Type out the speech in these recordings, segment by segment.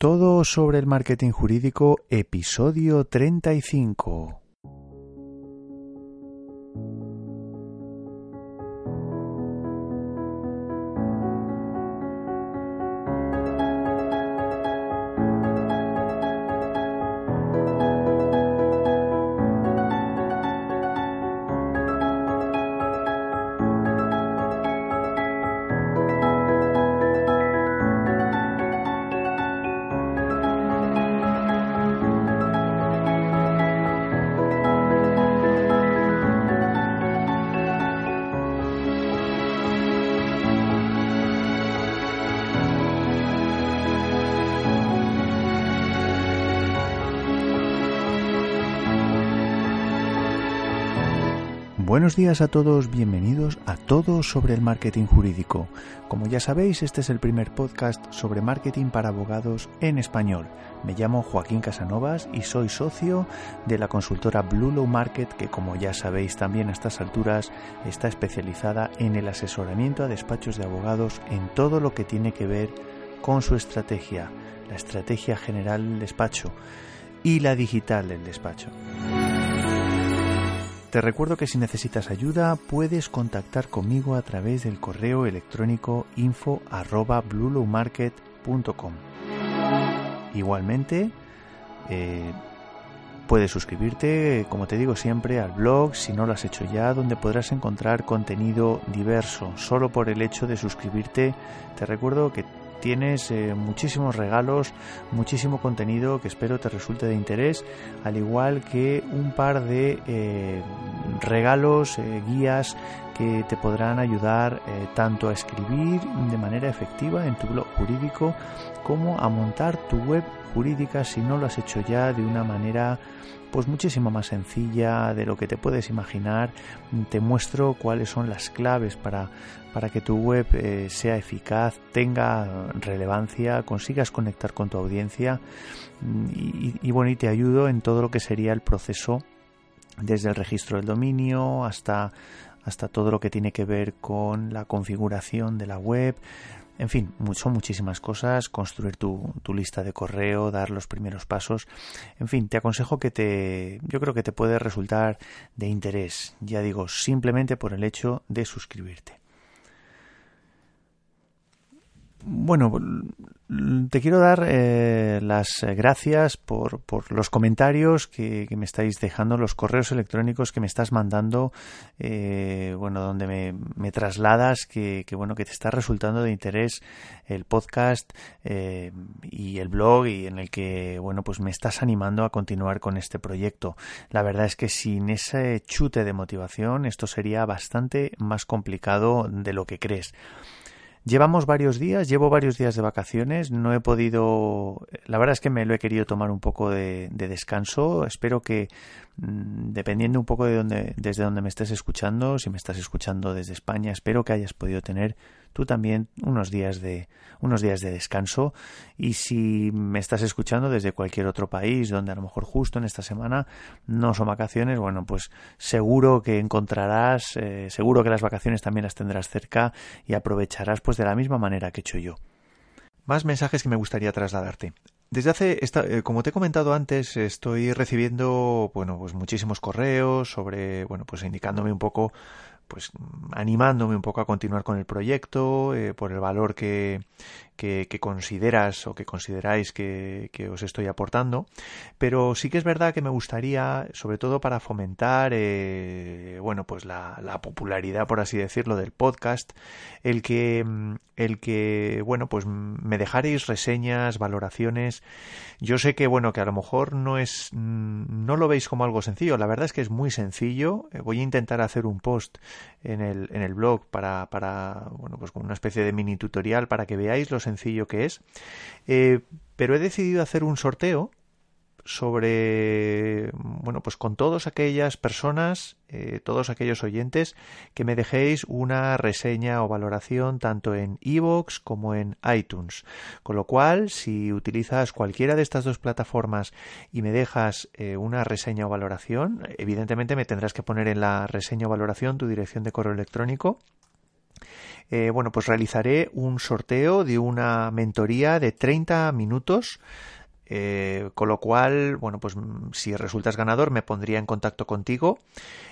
Todo sobre el marketing jurídico, episodio 35. Buenos días a todos, bienvenidos a Todo sobre el Marketing Jurídico. Como ya sabéis, este es el primer podcast sobre marketing para abogados en español. Me llamo Joaquín Casanovas y soy socio de la consultora Blue Low Market, que como ya sabéis también a estas alturas está especializada en el asesoramiento a despachos de abogados en todo lo que tiene que ver con su estrategia, la estrategia general del despacho y la digital del despacho. Te recuerdo que si necesitas ayuda puedes contactar conmigo a través del correo electrónico info arroba Igualmente, eh, puedes suscribirte, como te digo siempre, al blog si no lo has hecho ya, donde podrás encontrar contenido diverso. Solo por el hecho de suscribirte, te recuerdo que tienes eh, muchísimos regalos, muchísimo contenido que espero te resulte de interés, al igual que un par de eh, regalos, eh, guías que te podrán ayudar tanto a escribir de manera efectiva en tu blog jurídico como a montar tu web jurídica si no lo has hecho ya de una manera pues muchísimo más sencilla de lo que te puedes imaginar. Te muestro cuáles son las claves para, para que tu web eh, sea eficaz, tenga relevancia, consigas conectar con tu audiencia mm, y, y bueno, y te ayudo en todo lo que sería el proceso desde el registro del dominio hasta hasta todo lo que tiene que ver con la configuración de la web, en fin, son muchísimas cosas, construir tu, tu, lista de correo, dar los primeros pasos. En fin, te aconsejo que te, yo creo que te puede resultar de interés, ya digo, simplemente por el hecho de suscribirte. Bueno, te quiero dar eh, las gracias por, los comentarios que, me estáis dejando, los correos electrónicos que me estás mandando, eh, bueno, donde me, trasladas que, bueno, que te está resultando de interés el podcast eh, y el blog y en el que, bueno, pues me estás animando a continuar con este proyecto. La verdad es que sin ese chute de motivación esto sería bastante más complicado de lo que crees. Llevamos varios días, llevo varios días de vacaciones, no he podido, la verdad es que me lo he querido tomar un poco de, descanso, espero que mm, dependiendo un poco de donde, desde donde me estés escuchando, si me estás escuchando desde España, espero que hayas podido tener tú también unos días de unos días de descanso. Y si me estás escuchando desde cualquier otro país donde a lo mejor justo en esta semana no son vacaciones bueno pues seguro que encontrarás eh, seguro que las vacaciones también las tendrás cerca y aprovecharás pues de la misma manera que he hecho yo. Más mensajes que me gustaría trasladarte. Desde hace, eh, como te he comentado antes, estoy recibiendo, bueno, pues muchísimos correos sobre, bueno, pues indicándome un poco pues animándome un poco a continuar con el proyecto eh, por el valor que, que, consideras o que consideráis que, os estoy aportando pero sí que es verdad que me gustaría sobre todo para fomentar eh, bueno pues la, la, popularidad por así decirlo del podcast el que el que bueno pues me dejaréis reseñas valoraciones. Yo sé que bueno que a lo mejor no es no lo veis como algo sencillo. La verdad es que es muy sencillo. Eh, voy a intentar hacer un post en el, en el blog para, para, bueno, pues como una especie de mini tutorial para que veáis lo sencillo que es. Eh, pero he decidido hacer un sorteo sobre, bueno, pues con todas aquellas personas, eh, todos aquellos oyentes que me dejéis una reseña o valoración tanto en iVoox como en iTunes. Con lo cual, si utilizas cualquiera de estas dos plataformas y me dejas eh, una reseña o valoración, evidentemente me tendrás que poner en la reseña o valoración tu dirección de correo electrónico eh, bueno, pues realizaré un sorteo de una mentoría de 30 minutos eh, con lo cual, bueno, pues mm, si resultas ganador me pondría en contacto contigo.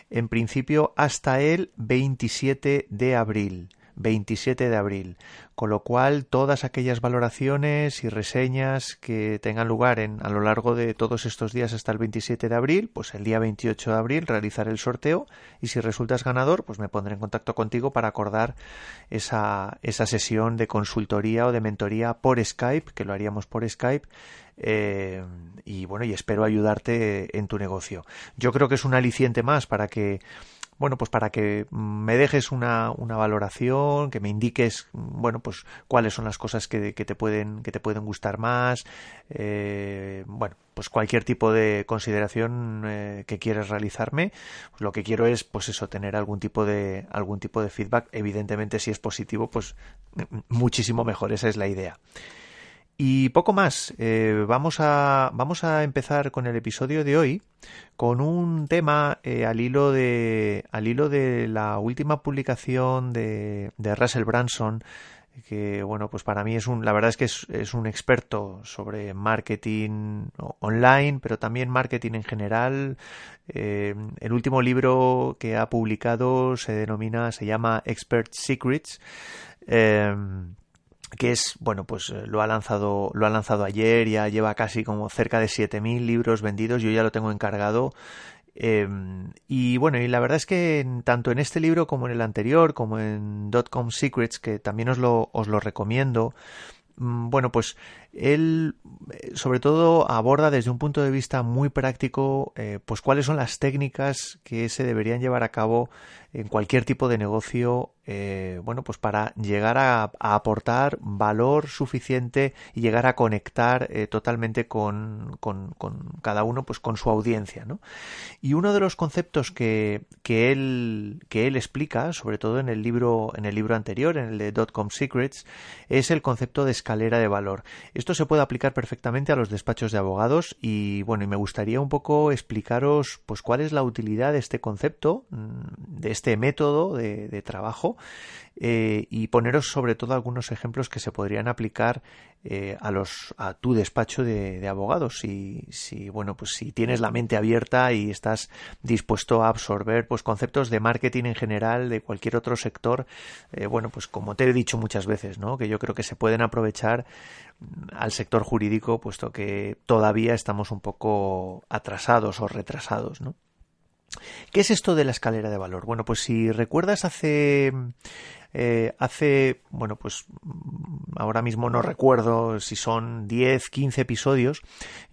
En principio hasta el 27 de abril. 27 de abril. Con lo cual, todas aquellas valoraciones y reseñas que tengan lugar en, a lo largo de todos estos días hasta el 27 de abril, pues el día 28 de abril realizaré el sorteo y si resultas ganador, pues me pondré en contacto contigo para acordar esa, esa sesión de consultoría o de mentoría por Skype, que lo haríamos por Skype, eh, y bueno, y espero ayudarte en tu negocio. Yo creo que es un aliciente más para que bueno, pues para que me dejes una, una valoración, que me indiques, bueno, pues cuáles son las cosas que, que te pueden, que te pueden gustar más, eh, bueno, pues cualquier tipo de consideración eh, que quieras realizarme, pues lo que quiero es, pues eso, tener algún tipo de, algún tipo de feedback. Evidentemente, si es positivo, pues muchísimo mejor. Esa es la idea. Y poco más. Eh, vamos, a, vamos a empezar con el episodio de hoy con un tema eh, al, hilo de, al hilo de la última publicación de, de, Russell Branson que bueno pues para mí es un la verdad es que es, un experto sobre marketing online pero también marketing en general eh, el último libro que ha publicado se denomina se llama Expert Secrets que es bueno pues eh, lo ha lanzado lo ha lanzado ayer ya lleva casi como cerca de 7000 libros vendidos yo ya lo tengo encargado em, y bueno y la verdad es que tanto en este libro como en el anterior como en Dotcom Secrets que también os lo os lo recomiendo mm, bueno pues él eh, sobre todo aborda desde un punto de vista muy práctico eh, pues cuáles son las técnicas que se deberían llevar a cabo en cualquier tipo de negocio eh, bueno, pues para llegar a, aportar valor suficiente y llegar a conectar totalmente con, con, cada uno, pues con su audiencia, ¿no? Y uno de los conceptos que, que, él, que él explica, sobre todo en el libro, en el libro anterior, en el de Dotcom Secrets, es el concepto de escalera de valor. Esto se puede aplicar perfectamente a los despachos de abogados y bueno, y me gustaría un poco explicaros pues cuál es la utilidad de este concepto, mm, de este método de, trabajo eh, y poneros sobre todo algunos ejemplos que se podrían aplicar eh, a los a tu despacho de, abogados. Si, si bueno pues si tienes la mente abierta y estás dispuesto a absorber pues conceptos de marketing en general de cualquier otro sector eh, bueno pues como te he dicho muchas veces no que yo creo que se pueden aprovechar mm, al sector jurídico puesto que todavía estamos un poco atrasados o retrasados no ¿Qué es esto de la escalera de valor? Bueno, pues si recuerdas hace eh, hace, bueno, pues ahora mismo no recuerdo si son 10, 15 episodios.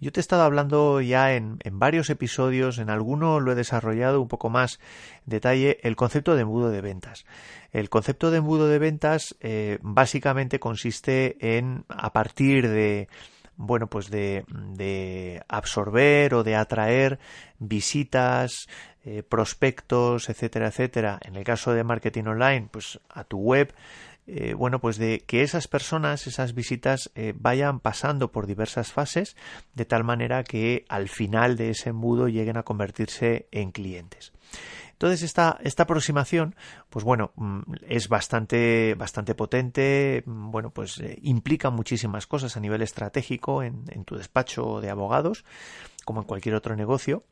Yo te he estado hablando ya en, en varios episodios, en alguno lo he desarrollado un poco más detalle, el concepto de embudo de ventas. El concepto de embudo de ventas eh, básicamente consiste en, a partir de bueno, pues de, de absorber o de atraer visitas, eh, prospectos, etcétera, etcétera. En el caso de marketing online, pues a tu web, eh, bueno, pues de que esas personas, esas visitas eh, vayan pasando por diversas fases de tal manera que al final de ese embudo lleguen a convertirse en clientes. Entonces esta, esta aproximación, pues bueno, mm, es bastante, bastante potente, mm, bueno, pues eh, implica muchísimas cosas a nivel estratégico en, tu despacho de abogados, como en cualquier otro negocio,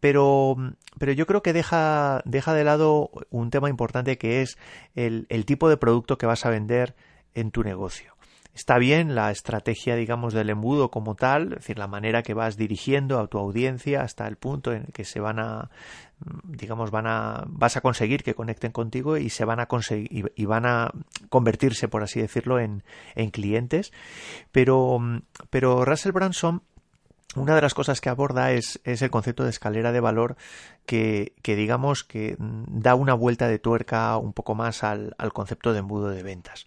pero, pero yo creo que deja, deja de lado un tema importante que es el, tipo de producto que vas a vender en tu negocio. Está bien la estrategia, digamos, del embudo como tal, es decir, la manera que vas dirigiendo a tu audiencia hasta el punto en el que se van a, digamos, van a, vas a conseguir que conecten contigo y se van a conseguir y van a convertirse, por así decirlo, en, en clientes. Pero, pero Russell Branson una de las cosas que aborda es, el concepto de escalera de valor que, digamos que da una vuelta de tuerca un poco más al, concepto de embudo de ventas.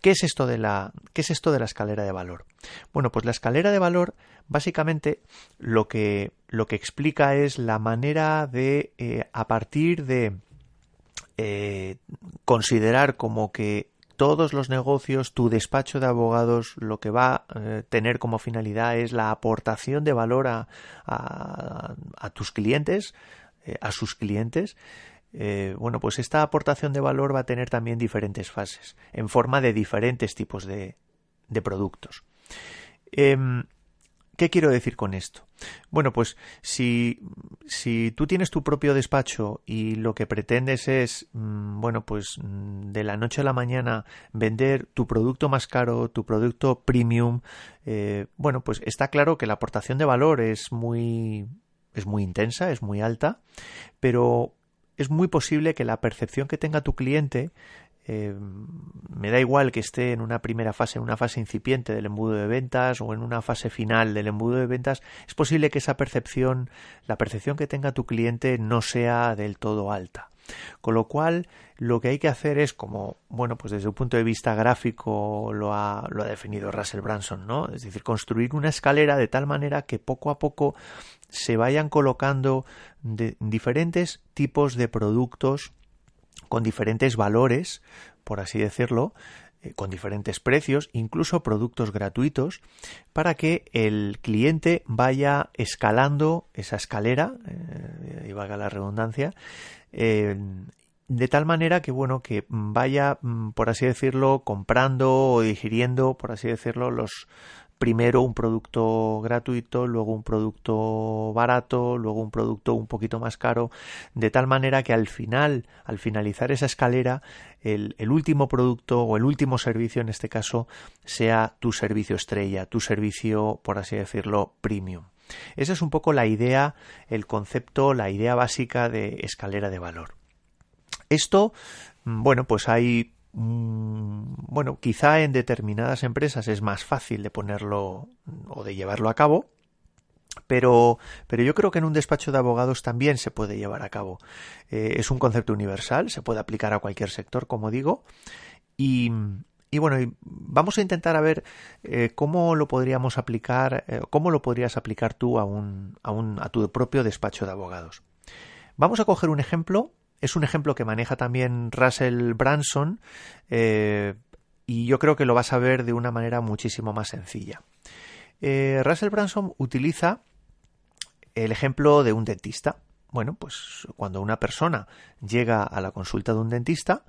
¿Qué es esto de la, escalera de valor? Bueno, pues la escalera de valor básicamente lo que, lo que explica es la manera de, eh, a partir de eh, considerar como que todos los negocios, tu despacho de abogados, lo que va a eh, tener como finalidad es la aportación de valor a, a, tus clientes, a sus clientes, eh, bueno, pues esta aportación de valor va a tener también diferentes fases, en forma de diferentes tipos de, productos. ¿Qué quiero decir con esto? Bueno, pues si, si, tú tienes tu propio despacho y lo que pretendes es, mm, bueno, pues mm, de la noche a la mañana vender tu producto más caro, tu producto premium, eh, bueno, pues está claro que la aportación de valor es muy, es muy intensa, es muy alta, pero es muy posible que la percepción que tenga tu cliente eh, me da igual que esté en una primera fase, en una fase incipiente del embudo de ventas o en una fase final del embudo de ventas, es posible que esa percepción, la percepción que tenga tu cliente no sea del todo alta. Con lo cual, lo que hay que hacer es, como, bueno, pues desde un punto de vista gráfico lo ha, lo ha definido Russell Branson, ¿no? Es decir, construir una escalera de tal manera que poco a poco se vayan colocando diferentes tipos de productos con diferentes valores, por así decirlo, eh, con diferentes precios, incluso productos gratuitos, para que el cliente vaya escalando esa escalera, eh, y valga la redundancia, eh, de tal manera que bueno que vaya mm, por así decirlo comprando o digiriendo por así decirlo los primero un producto gratuito, luego un producto barato, luego un producto un poquito más caro, de tal manera que al final, al finalizar esa escalera, el, último producto o el último servicio en este caso sea tu servicio estrella, tu servicio, por así decirlo, premium. Esa es un poco la idea, el concepto, la idea básica de escalera de valor. Esto, mm, bueno, pues hay bueno, quizá en determinadas empresas es más fácil de ponerlo o de llevarlo a cabo, pero, pero yo creo que en un despacho de abogados también se puede llevar a cabo. Eh, es un concepto universal, se puede aplicar a cualquier sector, como digo, y, y bueno, vamos a intentar a ver eh, cómo lo podríamos aplicar, eh, cómo lo podrías aplicar tú a, un, a, un, a tu propio despacho de abogados. Vamos a coger un ejemplo es un ejemplo que maneja también Russell Branson eh, y yo creo que lo vas a ver de una manera muchísimo más sencilla. Eh, Russell Branson utiliza el ejemplo de un dentista. Bueno, pues cuando una persona llega a la consulta de un dentista,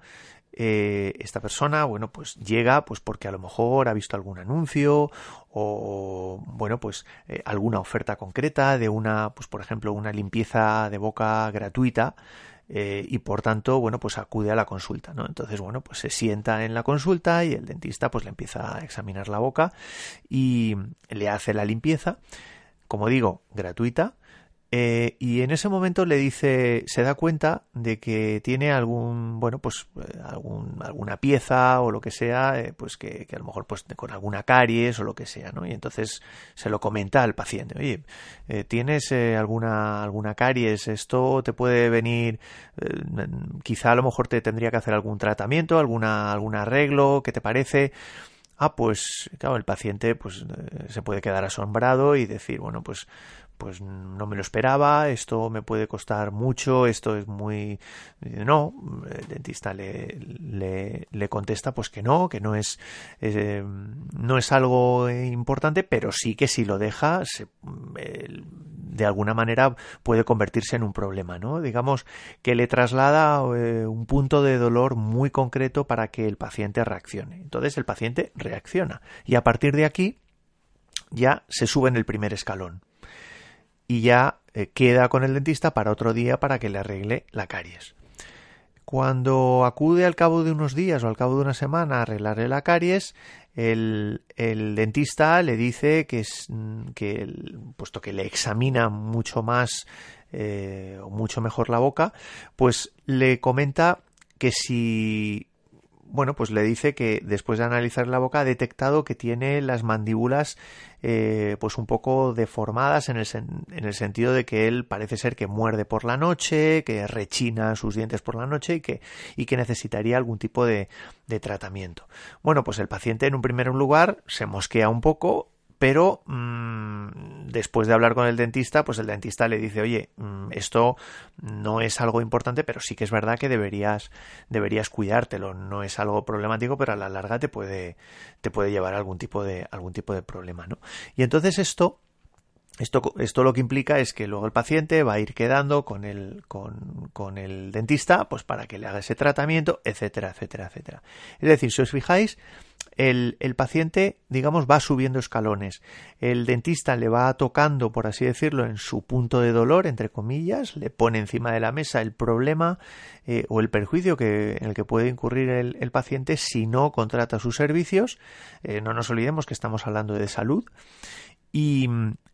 eh, esta persona, bueno, pues llega pues porque a lo mejor ha visto algún anuncio o, bueno, pues alguna oferta concreta de una, pues por ejemplo, una limpieza de boca gratuita eh, y por tanto, bueno, pues acude a la consulta, ¿no? Entonces, bueno, pues se sienta en la consulta y el dentista pues le empieza a examinar la boca y le hace la limpieza, como digo, gratuita, eh, y en ese momento le dice, se da cuenta de que tiene algún, bueno, pues eh, algún, alguna pieza o lo que sea, eh, pues que, a lo mejor pues con alguna caries o lo que sea, ¿no? Y entonces se lo comenta al paciente, oye, ¿tienes alguna, alguna caries? Esto te puede venir, quizá a lo mejor te tendría que hacer algún tratamiento, alguna, algún arreglo, ¿qué te parece? Ah, pues claro, el paciente pues se puede quedar asombrado y decir, bueno, pues pues no me lo esperaba, esto me puede costar mucho, esto es muy... No, el dentista le, le, contesta pues que no, que no es, eh, no es algo importante, pero sí que si lo deja, de alguna manera puede convertirse en un problema, ¿no? Digamos que le traslada eh, un punto de dolor muy concreto para que el paciente reaccione. Entonces el paciente reacciona y a partir de aquí ya se sube en el primer escalón y ya eh, queda con el dentista para otro día para que le arregle la caries. Cuando acude al cabo de unos días o al cabo de una semana a arreglarle la caries, el, dentista le dice que, es, mm, que puesto que le examina mucho más eh, o mucho mejor la boca, pues le comenta que si bueno, pues le dice que después de analizar la boca ha detectado que tiene las mandíbulas eh, pues un poco deformadas en el, en el sentido de que él parece ser que muerde por la noche, que rechina sus dientes por la noche y que, y que necesitaría algún tipo de, de tratamiento. Bueno, pues el paciente en un primer lugar se mosquea un poco pero mmm, después de hablar con el dentista, pues el dentista le dice, oye, mmm, esto no es algo importante, pero sí que es verdad que deberías, deberías cuidártelo, no es algo problemático, pero a la larga te puede, te puede llevar a algún tipo de, algún tipo de problema, ¿no? Y entonces esto, esto, esto, lo que implica es que luego el paciente va a ir quedando con el, con, con, el dentista, pues para que le haga ese tratamiento, etcétera, etcétera, etcétera. Es decir, si os fijáis, el, el, paciente, digamos, va subiendo escalones. El dentista le va tocando, por así decirlo, en su punto de dolor, entre comillas, le pone encima de la mesa el problema eh, o el perjuicio que, en el que puede incurrir el, paciente si no contrata sus servicios. Eh, no nos olvidemos que estamos hablando de salud. Y,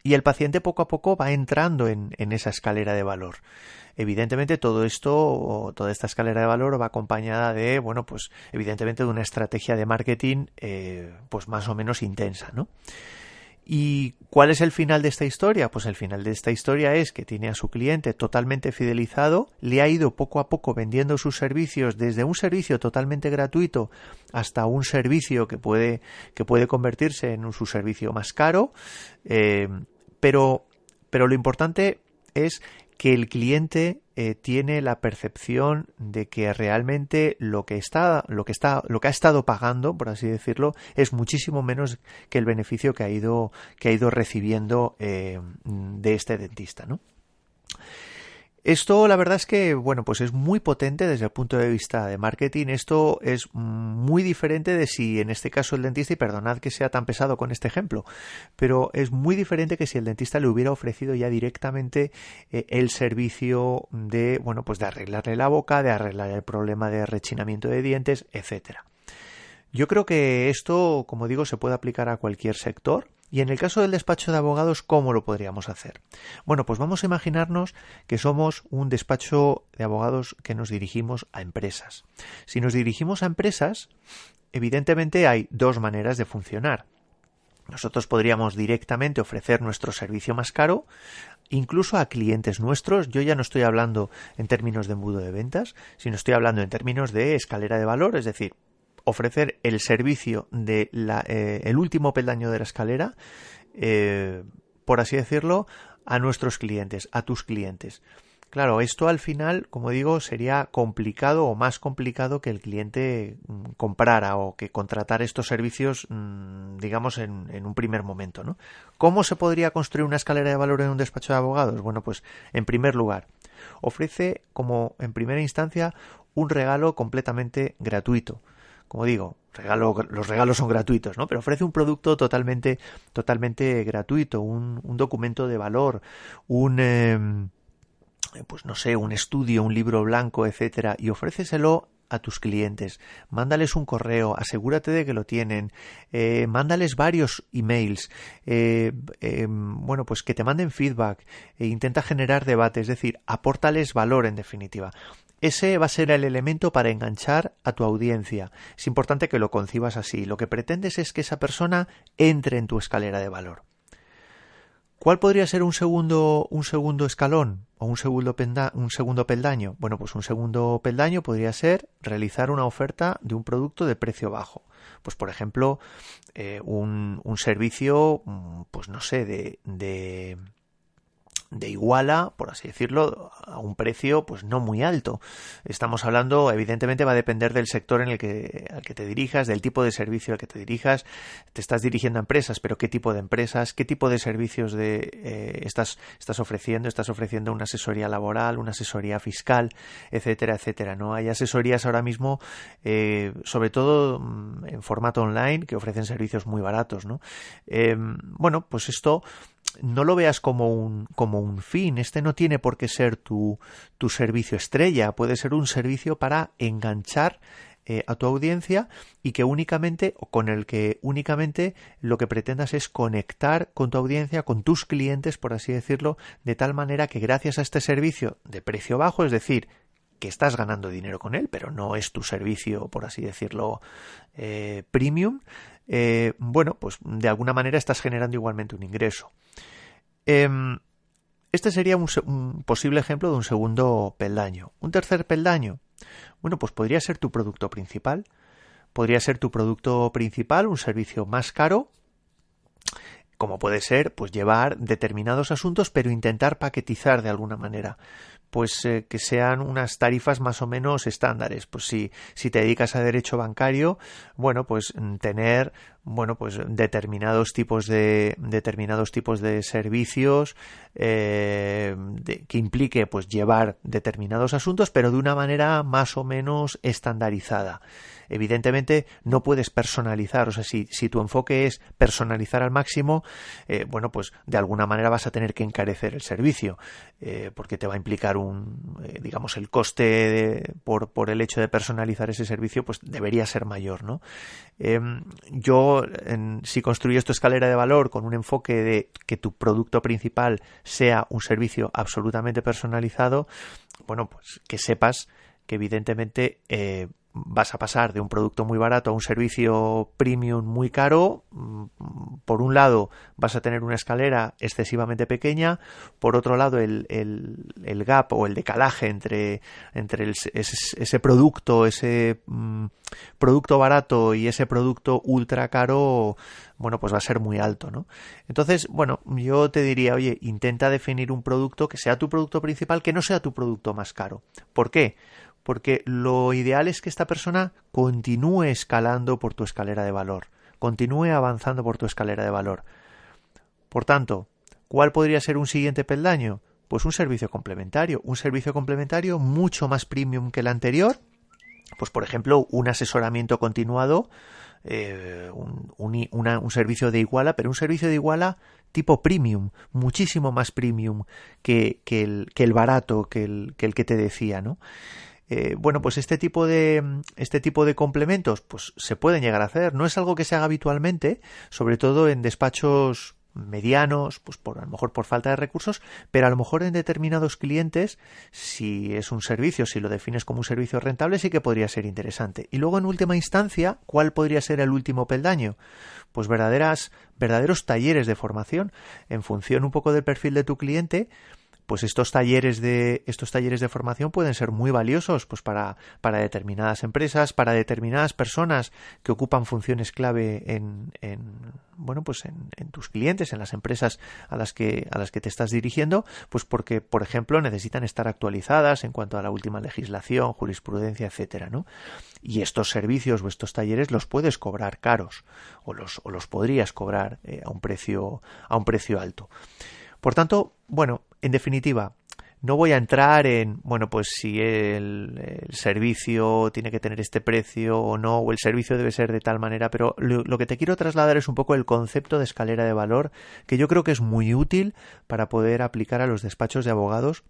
el paciente poco a poco va entrando en, en esa escalera de valor. Evidentemente todo esto, toda esta escalera de valor va acompañada de, bueno, pues evidentemente de una estrategia de marketing eh, pues más o menos intensa, ¿no? ¿Y cuál es el final de esta historia? Pues el final de esta historia es que tiene a su cliente totalmente fidelizado, le ha ido poco a poco vendiendo sus servicios desde un servicio totalmente gratuito hasta un servicio que puede, que puede convertirse en un, su servicio más caro, eh, pero, pero lo importante es que el cliente eh, tiene la percepción de que realmente lo que está lo que está lo que ha estado pagando por así decirlo es muchísimo menos que el beneficio que ha ido que ha ido recibiendo eh, de este dentista ¿no? Esto la verdad es que, bueno, pues es muy potente desde el punto de vista de marketing. Esto es muy diferente de si en este caso el dentista, y perdonad que sea tan pesado con este ejemplo, pero es muy diferente que si el dentista le hubiera ofrecido ya directamente eh, el servicio de, bueno, pues de arreglarle la boca, de arreglar el problema de rechinamiento de dientes, etcétera. Yo creo que esto, como digo, se puede aplicar a cualquier sector y en el caso del despacho de abogados, ¿cómo lo podríamos hacer? Bueno, pues vamos a imaginarnos que somos un despacho de abogados que nos dirigimos a empresas. Si nos dirigimos a empresas, evidentemente hay dos maneras de funcionar. Nosotros podríamos directamente ofrecer nuestro servicio más caro, incluso a clientes nuestros. Yo ya no estoy hablando en términos de embudo de ventas, sino estoy hablando en términos de escalera de valor, es decir, ofrecer el servicio de la, eh, el último peldaño de la escalera, eh, por así decirlo, a nuestros clientes, a tus clientes. Claro, esto al final, como digo, sería complicado o más complicado que el cliente mm, comprara o que contratara estos servicios, mm, digamos, en, en, un primer momento, ¿no? ¿Cómo se podría construir una escalera de valor en un despacho de abogados? Bueno, pues, en primer lugar, ofrece como en primera instancia un regalo completamente gratuito como digo, regalo, los regalos son gratuitos, ¿no? Pero ofrece un producto totalmente, totalmente gratuito, un, documento de valor, un, eh, pues no sé, un estudio, un libro blanco, etcétera, y ofréceselo a tus clientes, mándales un correo, asegúrate de que lo tienen, eh, mándales varios emails, eh, eh, bueno, pues que te manden feedback, e intenta generar debate, es decir, apórtales valor en definitiva. Ese va a ser el elemento para enganchar a tu audiencia. Es importante que lo concibas así. Lo que pretendes es que esa persona entre en tu escalera de valor. ¿Cuál podría ser un segundo, un segundo escalón o un segundo, un segundo peldaño? Bueno, pues un segundo peldaño podría ser realizar una oferta de un producto de precio bajo. Pues, por ejemplo, eh, un, un, servicio, mm, pues no sé, de, de de Iguala, por así decirlo, a un precio pues no muy alto. Estamos hablando, evidentemente va a depender del sector en el que, al que te dirijas, del tipo de servicio al que te dirijas. Te estás dirigiendo a empresas, pero qué tipo de empresas, qué tipo de servicios de, eh, estás, estás ofreciendo. Estás ofreciendo una asesoría laboral, una asesoría fiscal, etcétera, etcétera. No hay asesorías ahora mismo, eh, sobre todo mm, en formato online, que ofrecen servicios muy baratos, ¿no? Eh, bueno, pues esto no lo veas como un, como un fin. Este no tiene por qué ser tu, tu servicio estrella. Puede ser un servicio para enganchar eh, a tu audiencia y que únicamente, o con el que únicamente lo que pretendas es conectar con tu audiencia, con tus clientes, por así decirlo, de tal manera que gracias a este servicio de precio bajo, es decir, que estás ganando dinero con él, pero no es tu servicio, por así decirlo, eh, premium, eh, bueno, pues de alguna manera estás generando igualmente un ingreso. Em, este sería un, posible ejemplo de un segundo peldaño. Un tercer peldaño, bueno, pues podría ser tu producto principal. Podría ser tu producto principal, un servicio más caro, como puede ser, pues llevar determinados asuntos, pero intentar paquetizar de alguna manera pues eh, que sean unas tarifas más o menos estándares. Pues si, si te dedicas a derecho bancario, bueno, pues mm, tener bueno pues determinados tipos de determinados tipos de servicios eh, que implique pues llevar determinados asuntos pero de una manera más o menos estandarizada evidentemente no puedes personalizar, o sea, si, si tu enfoque es personalizar al máximo, eh, bueno, pues de alguna manera vas a tener que encarecer el servicio, eh, porque te va a implicar un, eh, digamos, el coste por, por el hecho de personalizar ese servicio, pues debería ser mayor, ¿no? Si construyes tu escalera de valor con un enfoque de que tu producto principal sea un servicio absolutamente personalizado, bueno, pues que sepas que evidentemente vas a pasar de un producto muy barato a un servicio premium muy caro. Mm, por un lado, vas a tener una escalera excesivamente pequeña. Por otro lado, el, el, gap o el decalaje entre, entre ese, producto, ese mm, producto barato y ese producto ultra caro, bueno, pues va a ser muy alto, ¿no? Entonces, bueno, yo te diría, oye, intenta definir un producto que sea tu producto principal, que no sea tu producto más caro. ¿Por qué? Porque lo ideal es que esta persona continúe escalando por tu escalera de valor, continúe avanzando por tu escalera de valor. Por tanto, ¿cuál podría ser un siguiente peldaño? Pues un servicio complementario, un servicio complementario mucho más premium que el anterior, pues por ejemplo un asesoramiento continuado, eh, un, servicio de iguala, pero un servicio de iguala tipo premium, muchísimo más premium que, el, que el, barato, que el, que el que te decía, ¿no? Eh, bueno, pues este tipo de este tipo de complementos, pues se pueden llegar a hacer. No es algo que se haga habitualmente, sobre todo en despachos medianos, pues por a lo mejor por falta de recursos, pero a lo mejor en determinados clientes, si es un servicio, si lo defines como un servicio rentable, sí que podría ser interesante. Y luego en última instancia, ¿cuál podría ser el último peldaño? Pues verdaderas, verdaderos talleres de formación, en función un poco del perfil de tu cliente, pues estos talleres de estos talleres de formación pueden ser muy valiosos pues para, para determinadas empresas para determinadas personas que ocupan funciones clave en, en bueno pues en, en, tus clientes en las empresas a las que a las que te estás dirigiendo pues porque por ejemplo necesitan estar actualizadas en cuanto a la última legislación jurisprudencia etcétera no y estos servicios o estos talleres los puedes cobrar caros o los o los podrías cobrar eh, a un precio a un precio alto. Por tanto, bueno, en definitiva, no voy a entrar en, bueno, pues si el, servicio tiene que tener este precio o no, o el servicio debe ser de tal manera, pero lo, que te quiero trasladar es un poco el concepto de escalera de valor, que yo creo que es muy útil para poder aplicar a los despachos de abogados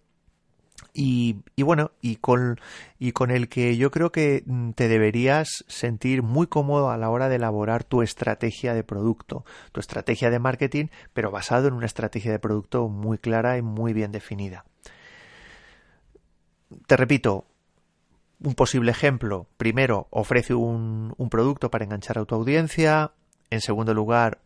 y, bueno, y con, y con el que yo creo que mm, te deberías sentir muy cómodo a la hora de elaborar tu estrategia de producto, tu estrategia de marketing, pero basado en una estrategia de producto muy clara y muy bien definida. Te repito, un posible ejemplo. Primero, ofrece un, un producto para enganchar a tu audiencia. En segundo lugar,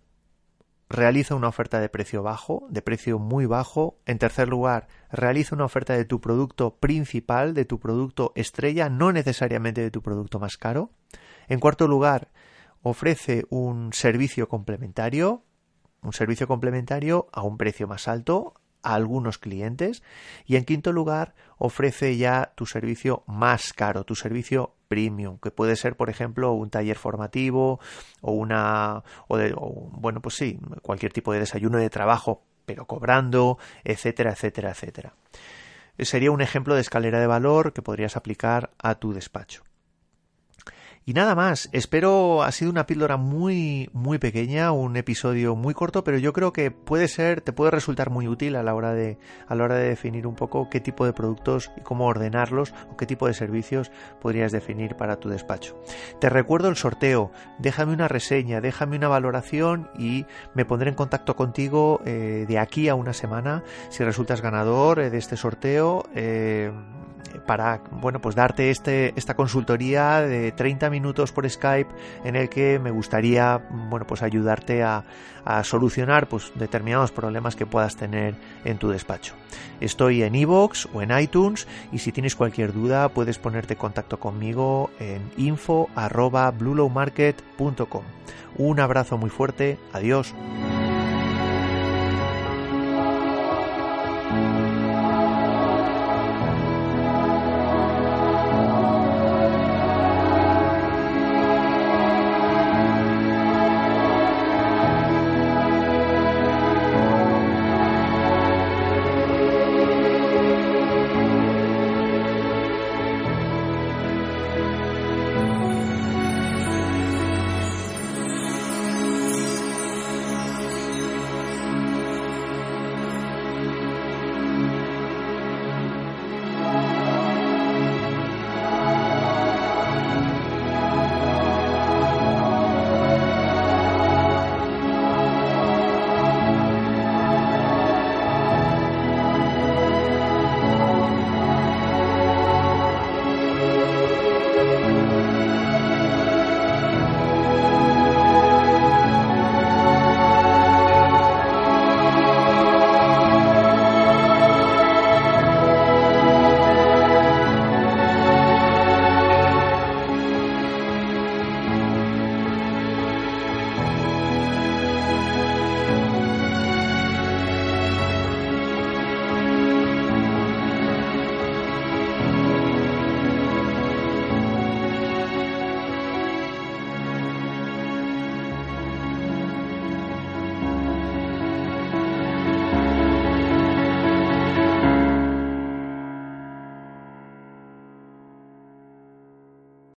realiza una oferta de precio bajo, de precio muy bajo. En tercer lugar, realiza una oferta de tu producto principal, de tu producto estrella, no necesariamente de tu producto más caro. En cuarto lugar, ofrece un servicio complementario, un servicio complementario a un precio más alto, a algunos clientes y en quinto lugar ofrece ya tu servicio más caro, tu servicio premium, que puede ser por ejemplo un taller formativo o una o, de, bueno pues sí, cualquier tipo de desayuno de trabajo, pero cobrando, etcétera, etcétera, etcétera. Sería un ejemplo de escalera de valor que podrías aplicar a tu despacho. Y nada más, espero ha sido una píldora muy muy pequeña, un episodio muy corto, pero yo creo que puede ser, te puede resultar muy útil a la hora de a la hora de definir un poco qué tipo de productos y cómo ordenarlos o qué tipo de servicios podrías definir para tu despacho. Te recuerdo el sorteo, déjame una reseña, déjame una valoración y me pondré en contacto contigo eh, de aquí a una semana si resultas ganador eh, de este sorteo. Eh, para bueno pues darte este esta consultoría de 30 minutos por Skype en el que me gustaría bueno pues ayudarte a, solucionar pues determinados problemas que puedas tener en tu despacho. Estoy en iVoox o en iTunes y si tienes cualquier duda puedes ponerte en contacto conmigo en info un abrazo muy fuerte. Adiós